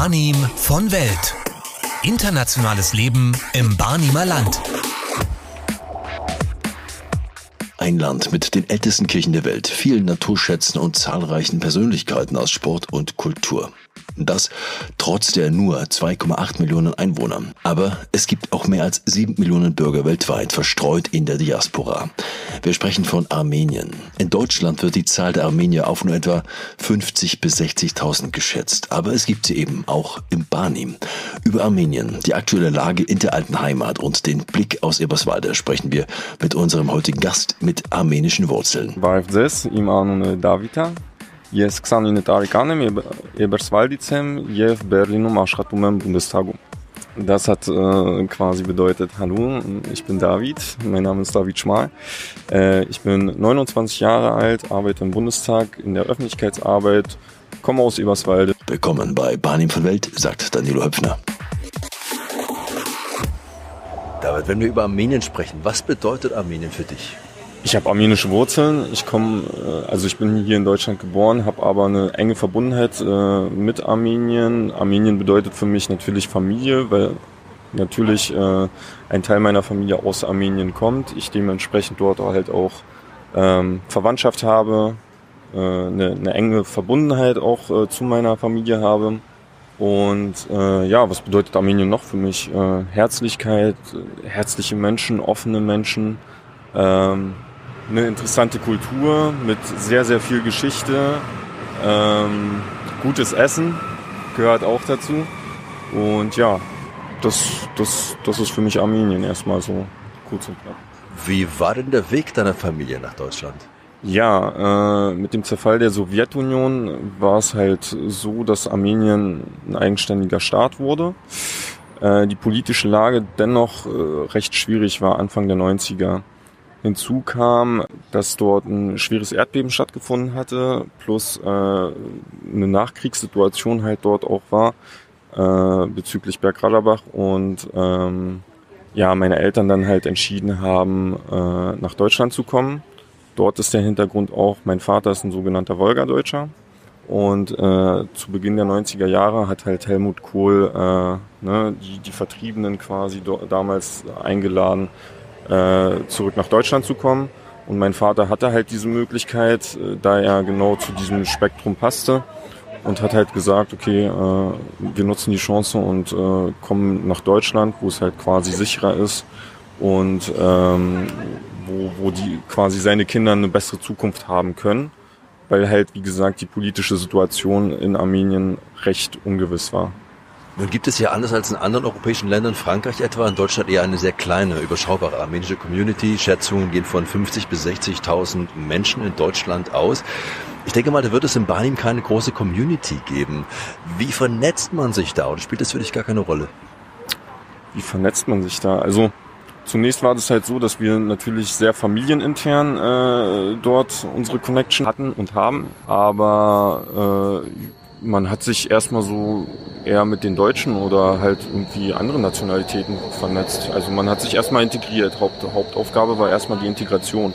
Barnim von Welt. Internationales Leben im Barnimer Land. Ein Land mit den ältesten Kirchen der Welt, vielen Naturschätzen und zahlreichen Persönlichkeiten aus Sport und Kultur. Das trotz der nur 2,8 Millionen Einwohner. Aber es gibt auch mehr als 7 Millionen Bürger weltweit verstreut in der Diaspora. Wir sprechen von Armenien. In Deutschland wird die Zahl der Armenier auf nur etwa 50.000 bis 60.000 geschätzt. Aber es gibt sie eben auch im Barnim. Über Armenien, die aktuelle Lage in der alten Heimat und den Blick aus Eberswalde sprechen wir mit unserem heutigen Gast mit armenischen Wurzeln. Davita jest Xanitaarikanem, Eber, Eberswaldicem, je в Berlinum Aschatumem Bundestagu. Das hat äh, quasi bedeutet, hallo, ich bin David, mein Name ist David Schmal. Äh, ich bin 29 Jahre alt, arbeite im Bundestag in der Öffentlichkeitsarbeit, komme aus Eberswalde. Willkommen bei Barnim von Welt, sagt Danilo Höpfner. David, wenn wir über Armenien sprechen, was bedeutet Armenien für dich? Ich habe armenische Wurzeln. Ich komme, äh, also ich bin hier in Deutschland geboren, habe aber eine enge Verbundenheit äh, mit Armenien. Armenien bedeutet für mich natürlich Familie, weil natürlich äh, ein Teil meiner Familie aus Armenien kommt. Ich dementsprechend dort halt auch ähm, Verwandtschaft habe, äh, eine, eine enge Verbundenheit auch äh, zu meiner Familie habe. Und äh, ja, was bedeutet Armenien noch für mich? Äh, Herzlichkeit, herzliche Menschen, offene Menschen. Ähm, eine interessante Kultur mit sehr, sehr viel Geschichte. Ähm, gutes Essen gehört auch dazu. Und ja, das, das, das ist für mich Armenien erstmal so kurz und knapp. Wie war denn der Weg deiner Familie nach Deutschland? Ja, äh, mit dem Zerfall der Sowjetunion war es halt so, dass Armenien ein eigenständiger Staat wurde. Äh, die politische Lage dennoch äh, recht schwierig war Anfang der 90er. Hinzu kam, dass dort ein schweres Erdbeben stattgefunden hatte, plus äh, eine Nachkriegssituation halt dort auch war äh, bezüglich Bergradabach und ähm, ja, meine Eltern dann halt entschieden haben, äh, nach Deutschland zu kommen. Dort ist der Hintergrund auch, mein Vater ist ein sogenannter Wolgadeutscher. Und äh, zu Beginn der 90er Jahre hat halt Helmut Kohl äh, ne, die, die Vertriebenen quasi damals eingeladen, äh, zurück nach Deutschland zu kommen. Und mein Vater hatte halt diese Möglichkeit, äh, da er genau zu diesem Spektrum passte und hat halt gesagt, okay, äh, wir nutzen die Chance und äh, kommen nach Deutschland, wo es halt quasi sicherer ist und ähm, wo, wo die quasi seine Kinder eine bessere Zukunft haben können, weil halt, wie gesagt, die politische Situation in Armenien recht ungewiss war. Nun gibt es ja anders als in anderen europäischen Ländern, Frankreich etwa, in Deutschland eher eine sehr kleine, überschaubare armenische Community. Schätzungen gehen von 50 bis 60.000 Menschen in Deutschland aus. Ich denke mal, da wird es in Barnim keine große Community geben. Wie vernetzt man sich da? Und spielt das für dich gar keine Rolle? Wie vernetzt man sich da? Also zunächst war das halt so, dass wir natürlich sehr familienintern äh, dort unsere Connection hatten und haben. Aber äh, man hat sich erstmal so eher mit den Deutschen oder halt irgendwie anderen Nationalitäten vernetzt. Also man hat sich erstmal integriert. Haupt, Hauptaufgabe war erstmal die Integration.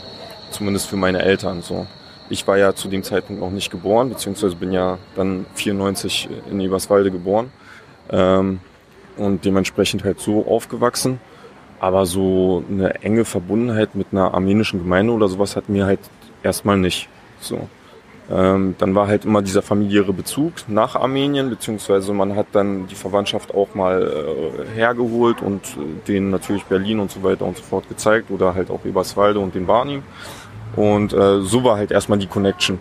Zumindest für meine Eltern so. Ich war ja zu dem Zeitpunkt noch nicht geboren, beziehungsweise bin ja dann 94 in Eberswalde geboren. Ähm, und dementsprechend halt so aufgewachsen. Aber so eine enge Verbundenheit mit einer armenischen Gemeinde oder sowas hatten wir halt erstmal nicht. So. Ähm, dann war halt immer dieser familiäre Bezug nach Armenien, beziehungsweise man hat dann die Verwandtschaft auch mal äh, hergeholt und äh, denen natürlich Berlin und so weiter und so fort gezeigt oder halt auch Eberswalde und den Barnim. Und äh, so war halt erstmal die Connection,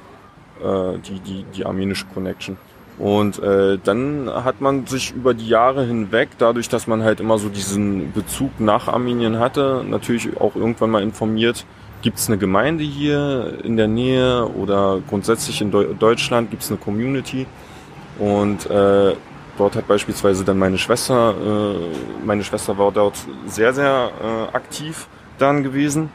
äh, die, die, die armenische Connection. Und äh, dann hat man sich über die Jahre hinweg, dadurch, dass man halt immer so diesen Bezug nach Armenien hatte, natürlich auch irgendwann mal informiert, Gibt es eine Gemeinde hier in der Nähe oder grundsätzlich in Deu Deutschland gibt es eine Community? Und äh, dort hat beispielsweise dann meine Schwester, äh, meine Schwester war dort sehr, sehr äh, aktiv dann gewesen.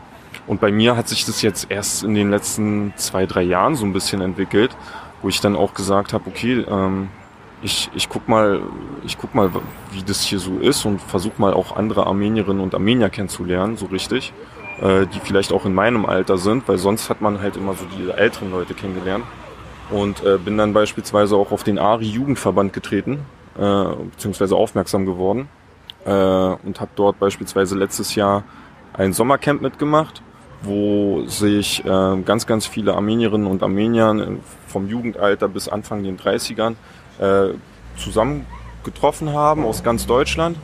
Und bei mir hat sich das jetzt erst in den letzten zwei, drei Jahren so ein bisschen entwickelt, wo ich dann auch gesagt habe, okay, ähm, ich, ich guck mal, ich guck mal, wie das hier so ist und versuche mal auch andere Armenierinnen und Armenier kennenzulernen, so richtig äh, die vielleicht auch in meinem Alter sind, weil sonst hat man halt immer so die älteren Leute kennengelernt. Und äh, bin dann beispielsweise auch auf den ARI-Jugendverband getreten, äh, beziehungsweise aufmerksam geworden äh, und habe dort beispielsweise letztes Jahr ein Sommercamp mitgemacht, wo sich äh, ganz, ganz viele Armenierinnen und Armenier vom Jugendalter bis Anfang den 30ern äh, zusammen getroffen haben aus ganz Deutschland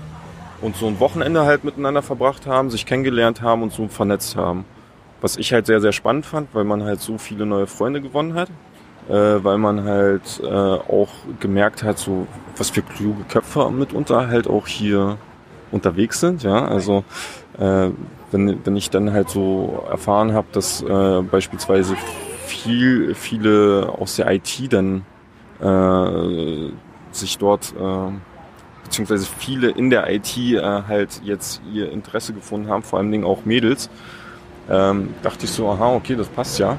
und so ein Wochenende halt miteinander verbracht haben, sich kennengelernt haben und so vernetzt haben. Was ich halt sehr, sehr spannend fand, weil man halt so viele neue Freunde gewonnen hat, äh, weil man halt äh, auch gemerkt hat, so was für kluge Köpfe mitunter halt auch hier unterwegs sind. Ja, also äh, wenn, wenn ich dann halt so erfahren habe, dass äh, beispielsweise viel, viele aus der IT dann äh, sich dort äh, beziehungsweise viele in der IT äh, halt jetzt ihr Interesse gefunden haben, vor allen Dingen auch Mädels, ähm, dachte ich so, aha, okay, das passt ja.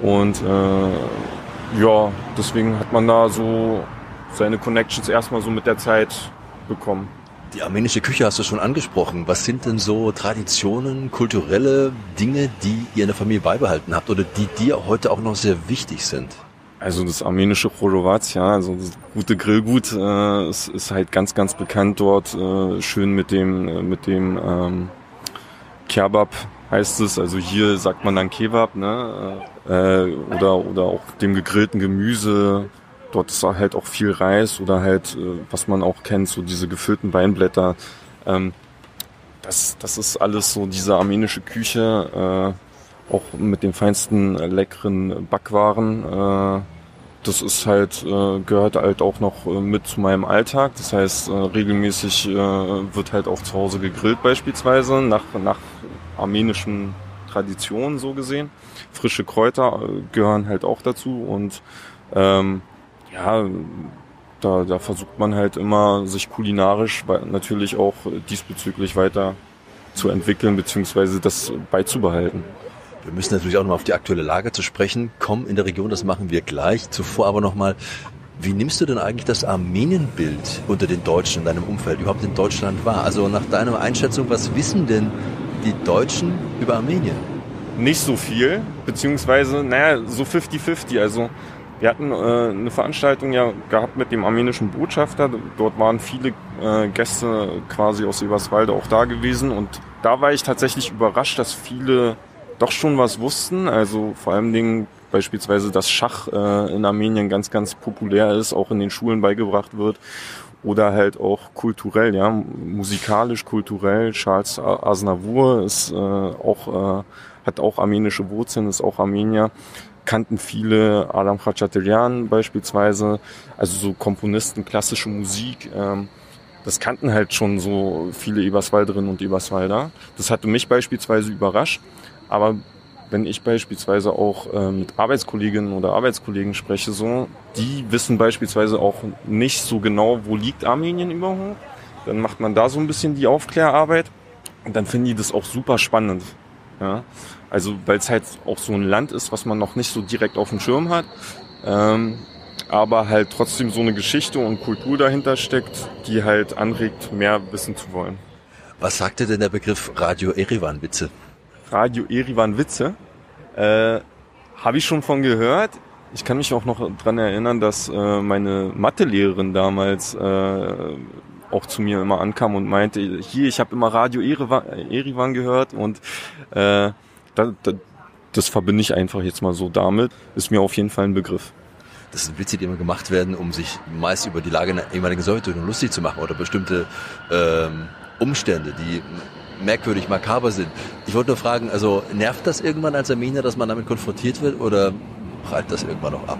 Und äh, ja, deswegen hat man da so seine Connections erstmal so mit der Zeit bekommen. Die armenische Küche hast du schon angesprochen. Was sind denn so Traditionen, kulturelle Dinge, die ihr in der Familie beibehalten habt oder die dir heute auch noch sehr wichtig sind? Also das armenische Chorowatz, ja, also das gute Grillgut äh, ist, ist halt ganz, ganz bekannt dort. Äh, schön mit dem, äh, mit dem ähm, Kebab heißt es. Also hier sagt man dann Kebab, ne? Äh, oder, oder auch dem gegrillten Gemüse. Dort ist halt auch viel Reis oder halt, äh, was man auch kennt, so diese gefüllten Weinblätter. Ähm, das, das ist alles so diese armenische Küche. Äh, auch mit den feinsten äh, leckeren Backwaren. Äh, das ist halt, äh, gehört halt auch noch mit zu meinem Alltag. Das heißt, regelmäßig wird halt auch zu Hause gegrillt beispielsweise, nach, nach armenischen Traditionen so gesehen. Frische Kräuter gehören halt auch dazu und ähm, ja, da, da versucht man halt immer, sich kulinarisch natürlich auch diesbezüglich weiter zu entwickeln, beziehungsweise das beizubehalten. Wir müssen natürlich auch nochmal auf die aktuelle Lage zu sprechen kommen in der Region, das machen wir gleich. Zuvor aber nochmal, wie nimmst du denn eigentlich das Armenienbild unter den Deutschen in deinem Umfeld überhaupt in Deutschland wahr? Also nach deiner Einschätzung, was wissen denn die Deutschen über Armenien? Nicht so viel, beziehungsweise, naja, so 50-50. Also wir hatten äh, eine Veranstaltung ja gehabt mit dem armenischen Botschafter. Dort waren viele äh, Gäste quasi aus Eberswalde auch da gewesen und da war ich tatsächlich überrascht, dass viele doch schon was wussten. Also vor allem Dingen beispielsweise, dass Schach äh, in Armenien ganz, ganz populär ist, auch in den Schulen beigebracht wird. Oder halt auch kulturell, ja, musikalisch, kulturell. Charles Aznavour ist äh, auch, äh, hat auch armenische Wurzeln, ist auch Armenier kannten viele Adam Khachaturian beispielsweise, also so Komponisten, klassische Musik. Ähm, das kannten halt schon so viele Eberswalderinnen und Eberswalder. Das hatte mich beispielsweise überrascht. Aber wenn ich beispielsweise auch äh, mit Arbeitskolleginnen oder Arbeitskollegen spreche, so, die wissen beispielsweise auch nicht so genau, wo liegt Armenien überhaupt. Dann macht man da so ein bisschen die Aufklärarbeit und dann finden die das auch super spannend. Ja? Also weil es halt auch so ein Land ist, was man noch nicht so direkt auf dem Schirm hat, ähm, aber halt trotzdem so eine Geschichte und Kultur dahinter steckt, die halt anregt, mehr wissen zu wollen. Was sagte denn der Begriff Radio Erivan, bitte? Radio Erivan Witze. Äh, Habe ich schon von gehört. Ich kann mich auch noch dran erinnern, dass äh, meine Mathelehrerin damals äh, auch zu mir immer ankam und meinte, hier, ich habe immer Radio Erivan gehört und äh, da, da, das verbinde ich einfach jetzt mal so damit. Ist mir auf jeden Fall ein Begriff. Das sind Witze, die immer gemacht werden, um sich meist über die Lage in der ehemaligen Sowjetunion lustig zu machen oder bestimmte ähm, Umstände, die merkwürdig makaber sind. Ich wollte nur fragen, also nervt das irgendwann als Armenier, dass man damit konfrontiert wird oder prallt das irgendwann noch ab?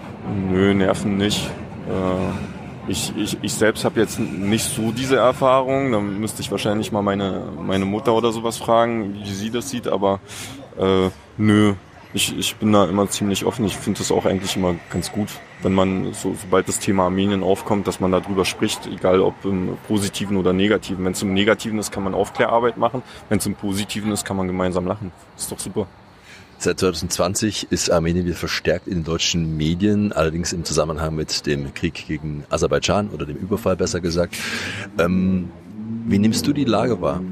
Nö, nerven nicht. Äh, ich, ich, ich selbst habe jetzt nicht so diese Erfahrung. Da müsste ich wahrscheinlich mal meine, meine Mutter oder sowas fragen, wie sie das sieht, aber äh, nö, ich, ich bin da immer ziemlich offen. Ich finde das auch eigentlich immer ganz gut, wenn man, so, sobald das Thema Armenien aufkommt, dass man darüber spricht, egal ob im Positiven oder Negativen. Wenn es im Negativen ist, kann man Aufklärarbeit machen. Wenn es im Positiven ist, kann man gemeinsam lachen. Ist doch super. Seit 2020 ist Armenien wieder verstärkt in den deutschen Medien, allerdings im Zusammenhang mit dem Krieg gegen Aserbaidschan oder dem Überfall besser gesagt. Ähm, wie nimmst du die Lage wahr?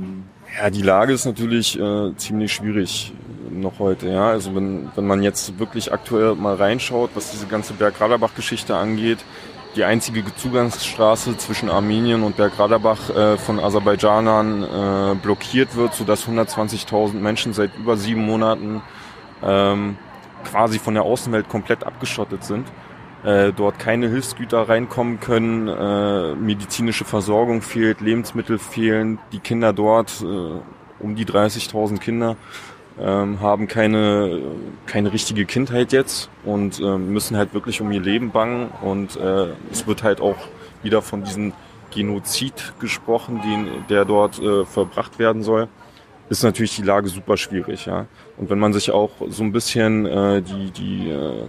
Ja, die Lage ist natürlich äh, ziemlich schwierig noch heute. Ja, also wenn, wenn man jetzt wirklich aktuell mal reinschaut, was diese ganze Bergradabach-Geschichte angeht, die einzige Zugangsstraße zwischen Armenien und Bergradabach äh, von Aserbaidschanern äh, blockiert wird, sodass 120.000 Menschen seit über sieben Monaten ähm, quasi von der Außenwelt komplett abgeschottet sind. Äh, dort keine Hilfsgüter reinkommen können, äh, medizinische Versorgung fehlt, Lebensmittel fehlen, die Kinder dort, äh, um die 30.000 Kinder, ähm, haben keine, keine richtige Kindheit jetzt und äh, müssen halt wirklich um ihr Leben bangen. Und äh, es wird halt auch wieder von diesem Genozid gesprochen, den, der dort äh, verbracht werden soll ist natürlich die Lage super schwierig. Ja? Und wenn man sich auch so ein bisschen äh, die, die äh,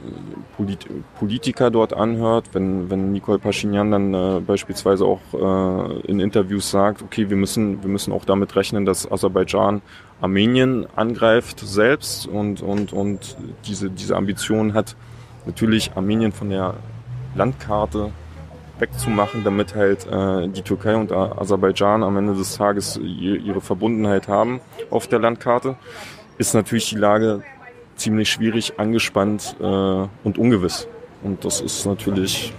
Polit Politiker dort anhört, wenn, wenn Nicole Pashinyan dann äh, beispielsweise auch äh, in Interviews sagt, okay, wir müssen, wir müssen auch damit rechnen, dass Aserbaidschan Armenien angreift selbst und, und, und diese, diese Ambition hat, natürlich Armenien von der Landkarte wegzumachen, damit halt äh, die Türkei und Aserbaidschan am Ende des Tages ihre Verbundenheit haben auf der Landkarte, ist natürlich die Lage ziemlich schwierig, angespannt äh, und ungewiss. Und das ist natürlich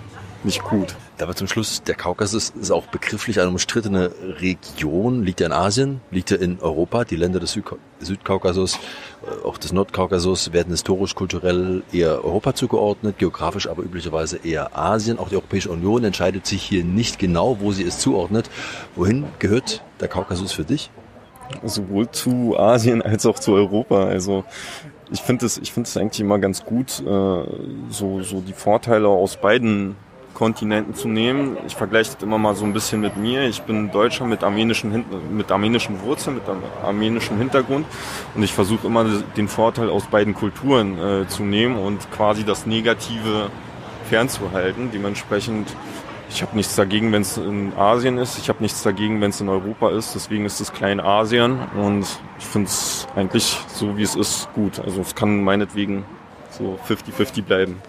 nicht gut. Aber zum Schluss, der Kaukasus ist auch begrifflich eine umstrittene Region. Liegt er in Asien? Liegt er in Europa? Die Länder des Südkaukasus, äh, auch des Nordkaukasus werden historisch, kulturell eher Europa zugeordnet, geografisch aber üblicherweise eher Asien. Auch die Europäische Union entscheidet sich hier nicht genau, wo sie es zuordnet. Wohin gehört der Kaukasus für dich? Sowohl zu Asien als auch zu Europa. Also ich finde es, ich finde es eigentlich immer ganz gut, äh, so, so die Vorteile aus beiden Kontinenten zu nehmen. Ich vergleiche das immer mal so ein bisschen mit mir. Ich bin Deutscher mit armenischen, mit armenischen Wurzeln, mit armenischem Hintergrund und ich versuche immer den Vorteil aus beiden Kulturen äh, zu nehmen und quasi das Negative fernzuhalten. Dementsprechend, ich habe nichts dagegen, wenn es in Asien ist. Ich habe nichts dagegen, wenn es in Europa ist. Deswegen ist es Kleinasien und ich finde es eigentlich so, wie es ist, gut. Also es kann meinetwegen so 50-50 bleiben.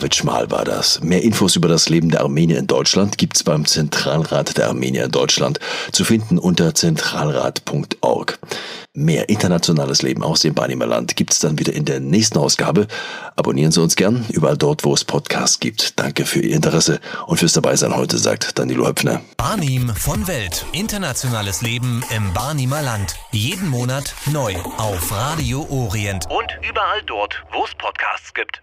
David Schmal war das. Mehr Infos über das Leben der Armenier in Deutschland gibt's beim Zentralrat der Armenier in Deutschland, zu finden unter zentralrat.org. Mehr internationales Leben aus dem Banimerland gibt's dann wieder in der nächsten Ausgabe. Abonnieren Sie uns gern überall dort, wo es Podcasts gibt. Danke für Ihr Interesse und fürs Dabeisein heute, sagt Danilo Höpfner. Barnim von Welt. Internationales Leben im Barnimer Land. Jeden Monat neu auf Radio Orient. Und überall dort, wo es Podcasts gibt.